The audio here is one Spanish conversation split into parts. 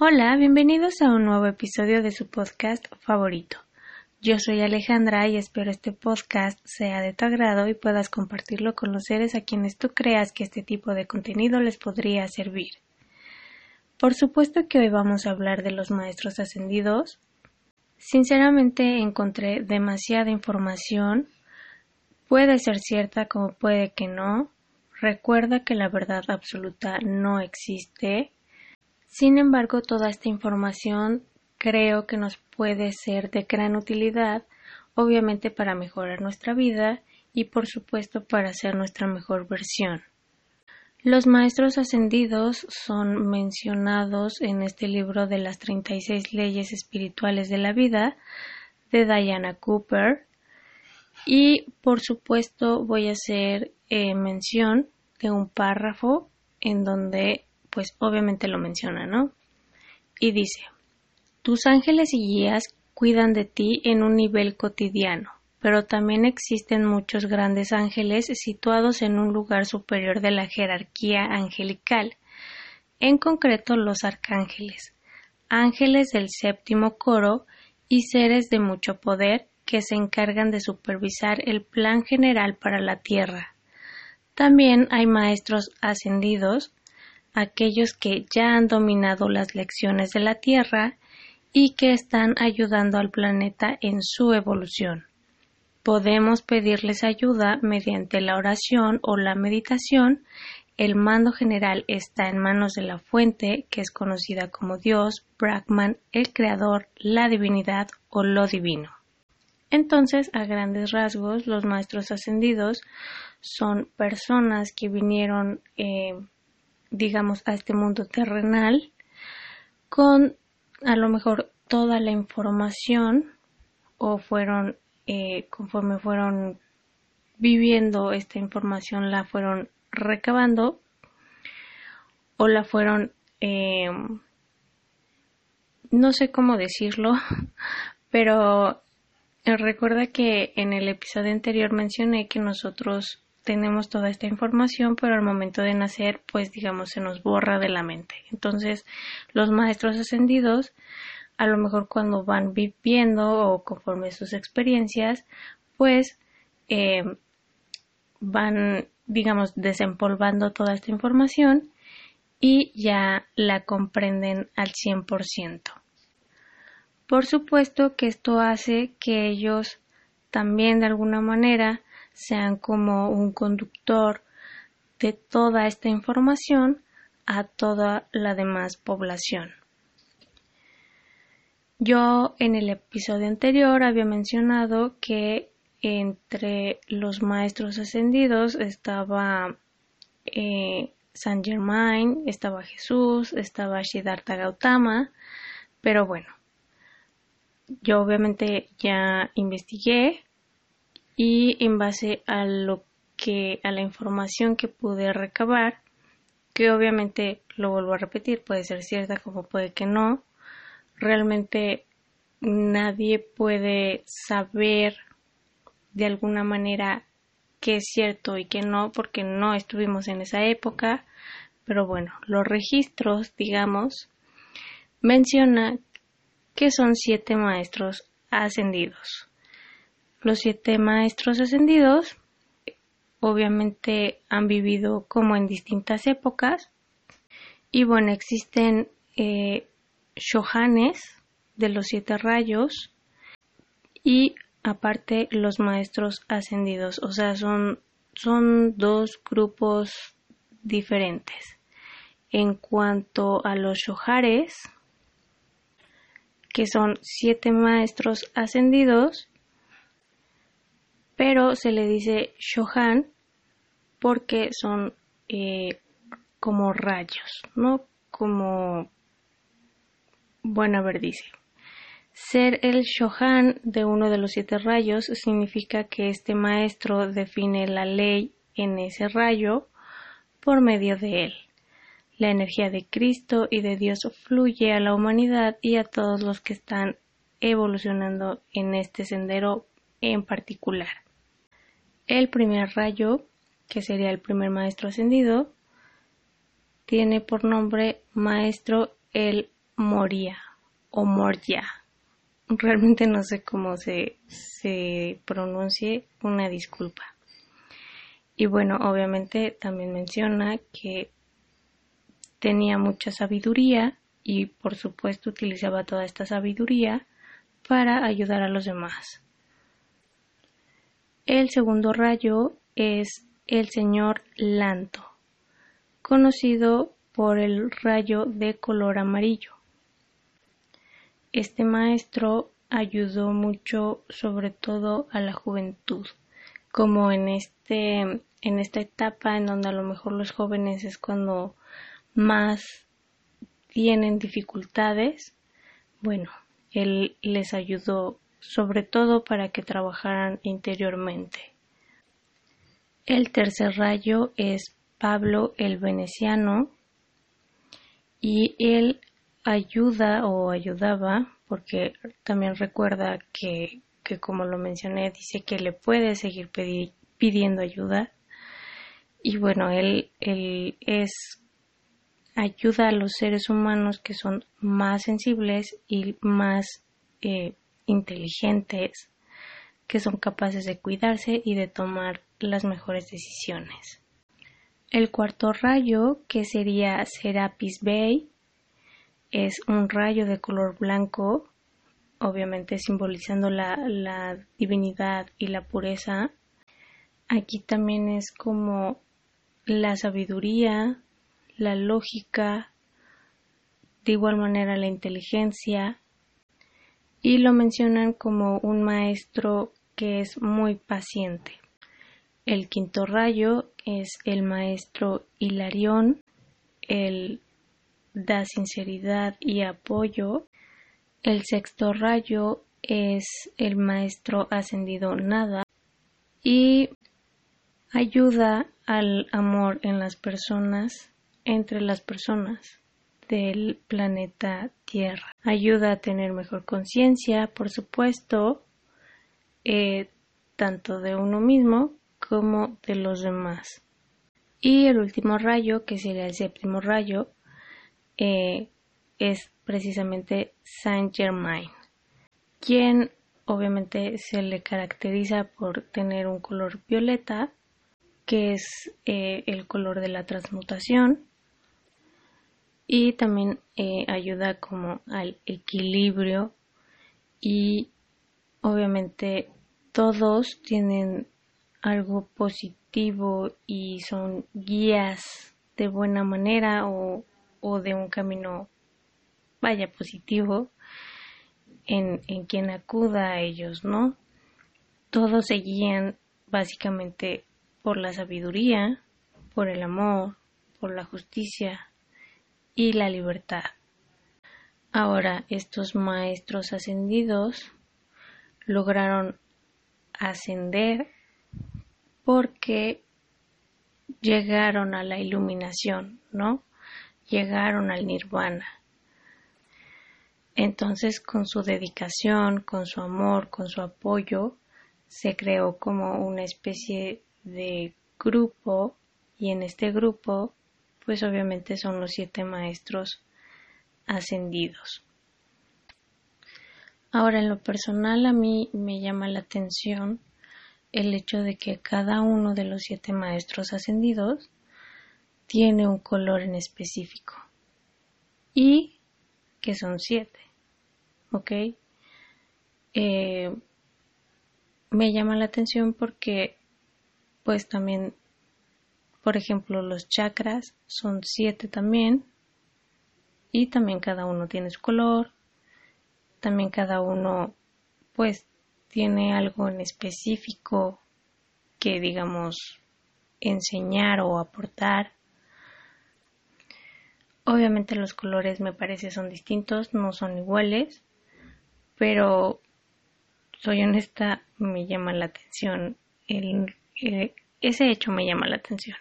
Hola, bienvenidos a un nuevo episodio de su podcast favorito. Yo soy Alejandra y espero este podcast sea de tu agrado y puedas compartirlo con los seres a quienes tú creas que este tipo de contenido les podría servir. Por supuesto que hoy vamos a hablar de los maestros ascendidos. Sinceramente encontré demasiada información. Puede ser cierta como puede que no. Recuerda que la verdad absoluta no existe sin embargo, toda esta información creo que nos puede ser de gran utilidad, obviamente para mejorar nuestra vida y por supuesto para ser nuestra mejor versión. Los maestros ascendidos son mencionados en este libro de las 36 leyes espirituales de la vida de Diana Cooper y por supuesto voy a hacer eh, mención de un párrafo en donde pues obviamente lo menciona, ¿no? Y dice, tus ángeles y guías cuidan de ti en un nivel cotidiano, pero también existen muchos grandes ángeles situados en un lugar superior de la jerarquía angelical, en concreto los arcángeles, ángeles del séptimo coro y seres de mucho poder que se encargan de supervisar el plan general para la Tierra. También hay maestros ascendidos aquellos que ya han dominado las lecciones de la Tierra y que están ayudando al planeta en su evolución. Podemos pedirles ayuda mediante la oración o la meditación. El mando general está en manos de la fuente, que es conocida como Dios, Brahman, el Creador, la divinidad o lo divino. Entonces, a grandes rasgos, los maestros ascendidos son personas que vinieron eh, digamos, a este mundo terrenal con a lo mejor toda la información o fueron eh, conforme fueron viviendo esta información la fueron recabando o la fueron eh, no sé cómo decirlo pero recuerda que en el episodio anterior mencioné que nosotros tenemos toda esta información, pero al momento de nacer, pues digamos, se nos borra de la mente. Entonces, los maestros ascendidos, a lo mejor cuando van viviendo o conforme sus experiencias, pues eh, van, digamos, desempolvando toda esta información y ya la comprenden al 100%. Por supuesto que esto hace que ellos también de alguna manera sean como un conductor de toda esta información a toda la demás población. Yo en el episodio anterior había mencionado que entre los maestros ascendidos estaba eh, San Germain, estaba Jesús, estaba Siddhartha Gautama, pero bueno, yo obviamente ya investigué y en base a lo que a la información que pude recabar que obviamente lo vuelvo a repetir puede ser cierta como puede que no realmente nadie puede saber de alguna manera qué es cierto y qué no porque no estuvimos en esa época pero bueno los registros digamos menciona que son siete maestros ascendidos los siete maestros ascendidos obviamente han vivido como en distintas épocas y bueno, existen eh, shohanes de los siete rayos y aparte los maestros ascendidos, o sea, son, son dos grupos diferentes. En cuanto a los shohares, que son siete maestros ascendidos, pero se le dice Shohan porque son eh, como rayos, ¿no? Como, bueno, ver, dice. Ser el Shohan de uno de los siete rayos significa que este maestro define la ley en ese rayo por medio de él. La energía de Cristo y de Dios fluye a la humanidad y a todos los que están evolucionando en este sendero en particular. El primer rayo, que sería el primer maestro ascendido, tiene por nombre maestro el Moria o Moria. Realmente no sé cómo se, se pronuncie, una disculpa. Y bueno, obviamente también menciona que tenía mucha sabiduría y por supuesto utilizaba toda esta sabiduría para ayudar a los demás. El segundo rayo es el señor Lanto, conocido por el rayo de color amarillo. Este maestro ayudó mucho sobre todo a la juventud, como en este en esta etapa en donde a lo mejor los jóvenes es cuando más tienen dificultades, bueno, él les ayudó sobre todo para que trabajaran interiormente. El tercer rayo es Pablo el Veneciano y él ayuda o ayudaba porque también recuerda que, que como lo mencioné dice que le puede seguir pidiendo ayuda y bueno él, él es ayuda a los seres humanos que son más sensibles y más eh, inteligentes, que son capaces de cuidarse y de tomar las mejores decisiones. El cuarto rayo, que sería Serapis Bay, es un rayo de color blanco, obviamente simbolizando la, la divinidad y la pureza. Aquí también es como la sabiduría, la lógica, de igual manera la inteligencia, y lo mencionan como un maestro que es muy paciente. El quinto rayo es el maestro Hilarión, él da sinceridad y apoyo. El sexto rayo es el maestro ascendido Nada y ayuda al amor en las personas entre las personas del planeta Tierra. Ayuda a tener mejor conciencia, por supuesto, eh, tanto de uno mismo como de los demás. Y el último rayo, que sería el séptimo rayo, eh, es precisamente Saint Germain, quien obviamente se le caracteriza por tener un color violeta, que es eh, el color de la transmutación, y también eh, ayuda como al equilibrio y obviamente todos tienen algo positivo y son guías de buena manera o, o de un camino vaya positivo en, en quien acuda a ellos, ¿no? Todos se guían básicamente por la sabiduría, por el amor, por la justicia, y la libertad. Ahora, estos maestros ascendidos lograron ascender porque llegaron a la iluminación, ¿no? Llegaron al nirvana. Entonces, con su dedicación, con su amor, con su apoyo, se creó como una especie de grupo y en este grupo pues obviamente son los siete maestros ascendidos. Ahora, en lo personal a mí me llama la atención el hecho de que cada uno de los siete maestros ascendidos tiene un color en específico y que son siete, ¿ok? Eh, me llama la atención porque pues también por ejemplo, los chakras son siete también. Y también cada uno tiene su color. También cada uno, pues, tiene algo en específico que, digamos, enseñar o aportar. Obviamente los colores me parece son distintos, no son iguales, pero soy honesta, me llama la atención. El, eh, ese hecho me llama la atención.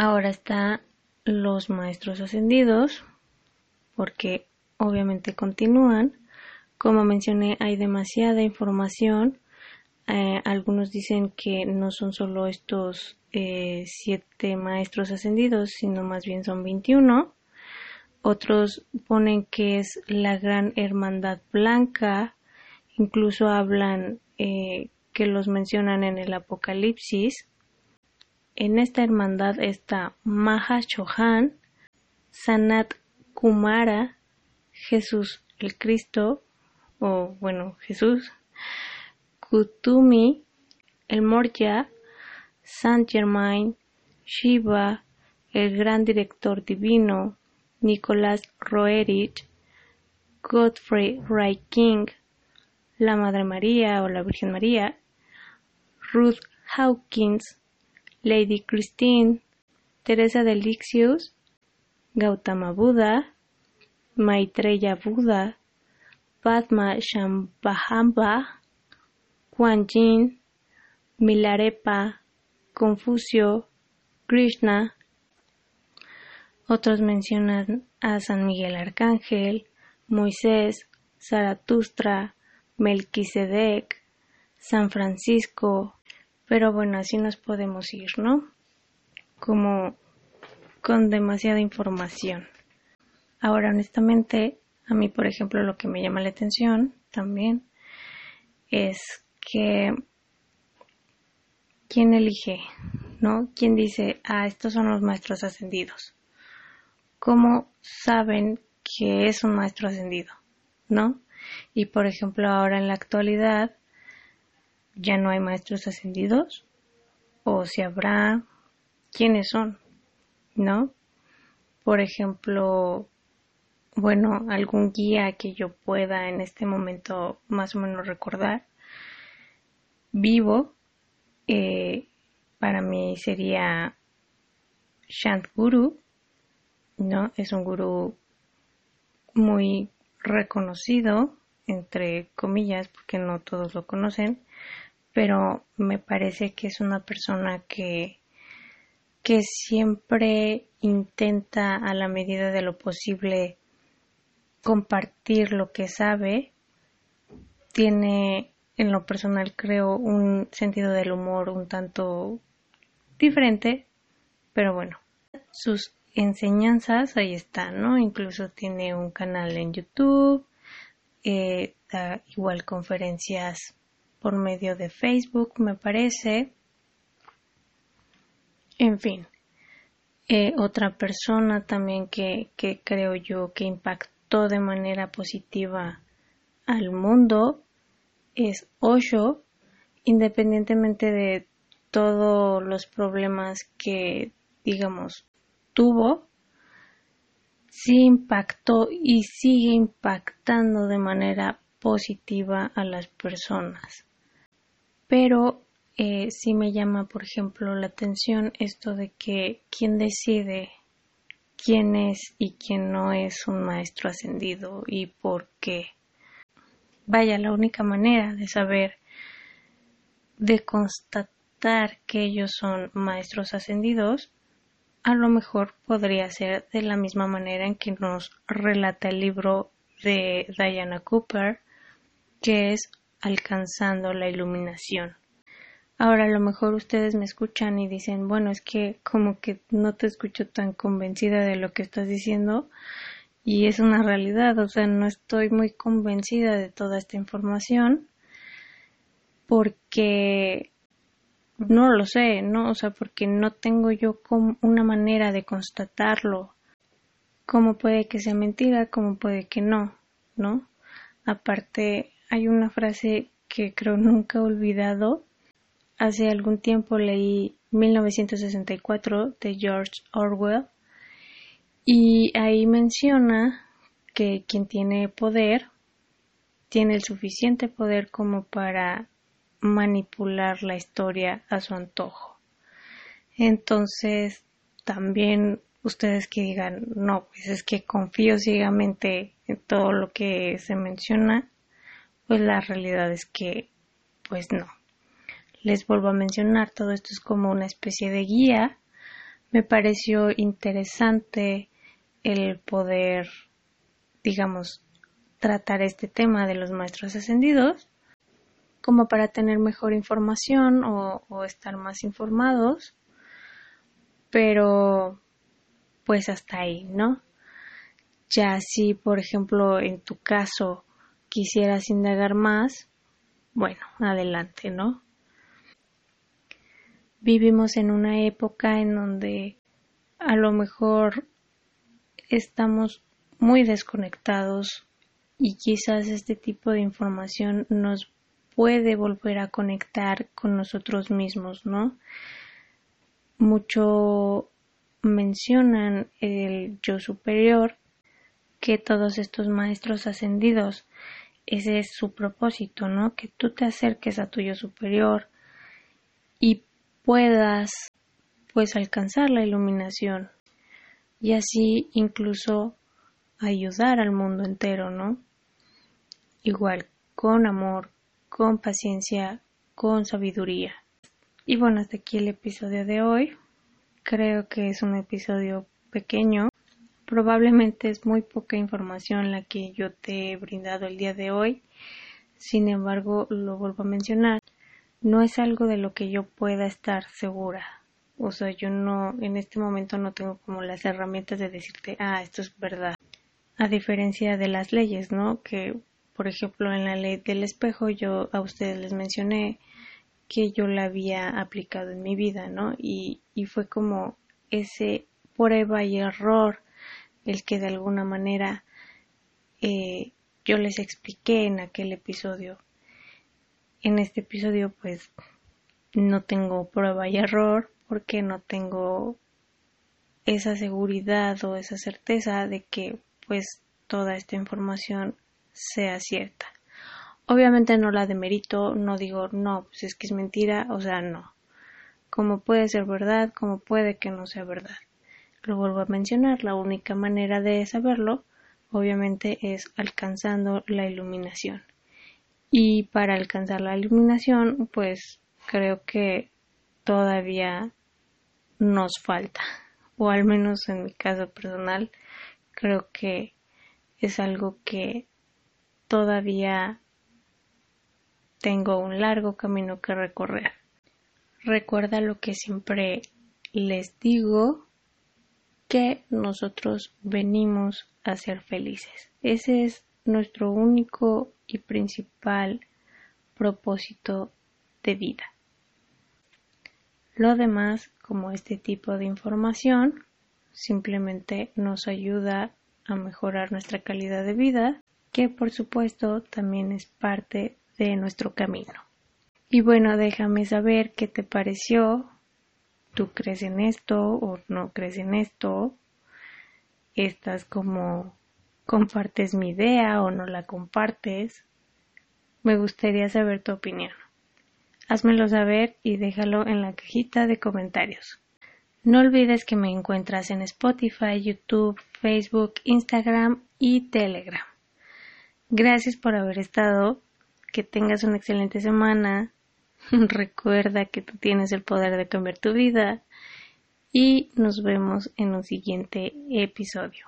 Ahora está los maestros ascendidos, porque obviamente continúan. Como mencioné, hay demasiada información. Eh, algunos dicen que no son solo estos eh, siete maestros ascendidos, sino más bien son 21. otros ponen que es la gran hermandad blanca, incluso hablan eh, que los mencionan en el Apocalipsis. En esta hermandad está Maha Chohan, Sanat Kumara, Jesús el Cristo, o bueno, Jesús, Kutumi, el Morya, Saint Germain, Shiva, el gran director divino, Nicolás Roerich, Godfrey Wright King, la Madre María o la Virgen María, Ruth Hawkins, Lady Christine, Teresa de Lixius, Gautama Buda, Maitreya Buda, Padma Shambhava, Kuan Yin, Milarepa, Confucio, Krishna. Otros mencionan a San Miguel Arcángel, Moisés, Zaratustra, Melquisedec, San Francisco, pero bueno, así nos podemos ir, ¿no? Como con demasiada información. Ahora, honestamente, a mí, por ejemplo, lo que me llama la atención también es que quién elige, ¿no? ¿Quién dice, ah, estos son los maestros ascendidos? ¿Cómo saben que es un maestro ascendido? ¿No? Y por ejemplo, ahora en la actualidad, ya no hay maestros ascendidos o si habrá quiénes son, ¿no? Por ejemplo, bueno, algún guía que yo pueda en este momento más o menos recordar vivo, eh, para mí sería Shant Guru, ¿no? Es un gurú muy reconocido, entre comillas, porque no todos lo conocen, pero me parece que es una persona que, que siempre intenta a la medida de lo posible compartir lo que sabe. Tiene en lo personal creo un sentido del humor un tanto diferente, pero bueno, sus enseñanzas ahí están, ¿no? Incluso tiene un canal en YouTube, eh, da igual conferencias por medio de Facebook, me parece. En fin, eh, otra persona también que, que creo yo que impactó de manera positiva al mundo es Osho, independientemente de todos los problemas que, digamos, tuvo, sí impactó y sigue impactando de manera positiva a las personas pero eh, sí me llama, por ejemplo, la atención esto de que quién decide quién es y quién no es un maestro ascendido y por qué. Vaya, la única manera de saber, de constatar que ellos son maestros ascendidos, a lo mejor podría ser de la misma manera en que nos relata el libro de Diana Cooper, que es alcanzando la iluminación. Ahora a lo mejor ustedes me escuchan y dicen, bueno, es que como que no te escucho tan convencida de lo que estás diciendo y es una realidad, o sea, no estoy muy convencida de toda esta información porque no lo sé, ¿no? O sea, porque no tengo yo una manera de constatarlo. ¿Cómo puede que sea mentira? ¿Cómo puede que no? ¿No? Aparte, hay una frase que creo nunca he olvidado. Hace algún tiempo leí 1964 de George Orwell y ahí menciona que quien tiene poder tiene el suficiente poder como para manipular la historia a su antojo. Entonces, también ustedes que digan, no, pues es que confío ciegamente en todo lo que se menciona, pues la realidad es que pues no. Les vuelvo a mencionar, todo esto es como una especie de guía. Me pareció interesante el poder, digamos, tratar este tema de los maestros ascendidos como para tener mejor información o, estar más informados. Pero, pues hasta ahí, ¿no? Ya si, por ejemplo, en tu caso quisieras indagar más, bueno, adelante, ¿no? Vivimos en una época en donde a lo mejor estamos muy desconectados y quizás este tipo de información nos puede volver a conectar con nosotros mismos, ¿no? Mucho mencionan el yo superior, que todos estos maestros ascendidos, ese es su propósito, ¿no? Que tú te acerques a tu yo superior y puedas pues alcanzar la iluminación y así incluso ayudar al mundo entero, ¿no? Igual, con amor, con paciencia, con sabiduría. Y bueno, hasta aquí el episodio de hoy. Creo que es un episodio pequeño. Probablemente es muy poca información la que yo te he brindado el día de hoy. Sin embargo, lo vuelvo a mencionar. No es algo de lo que yo pueda estar segura. O sea, yo no, en este momento no tengo como las herramientas de decirte, ah, esto es verdad. A diferencia de las leyes, ¿no? Que por ejemplo, en la ley del espejo yo a ustedes les mencioné que yo la había aplicado en mi vida, ¿no? Y, y fue como ese prueba y error el que de alguna manera eh, yo les expliqué en aquel episodio. En este episodio pues no tengo prueba y error porque no tengo esa seguridad o esa certeza de que pues toda esta información sea cierta. Obviamente no la demerito, no digo no, pues es que es mentira, o sea, no. Como puede ser verdad, como puede que no sea verdad. Lo vuelvo a mencionar, la única manera de saberlo, obviamente, es alcanzando la iluminación. Y para alcanzar la iluminación, pues creo que todavía nos falta, o al menos en mi caso personal, creo que es algo que todavía tengo un largo camino que recorrer. Recuerda lo que siempre les digo, que nosotros venimos a ser felices. Ese es nuestro único y principal propósito de vida. Lo demás, como este tipo de información, simplemente nos ayuda a mejorar nuestra calidad de vida que por supuesto también es parte de nuestro camino. Y bueno, déjame saber qué te pareció. ¿Tú crees en esto o no crees en esto? ¿Estás como compartes mi idea o no la compartes? Me gustaría saber tu opinión. Házmelo saber y déjalo en la cajita de comentarios. No olvides que me encuentras en Spotify, YouTube, Facebook, Instagram y Telegram. Gracias por haber estado. Que tengas una excelente semana. Recuerda que tú tienes el poder de cambiar tu vida. Y nos vemos en un siguiente episodio.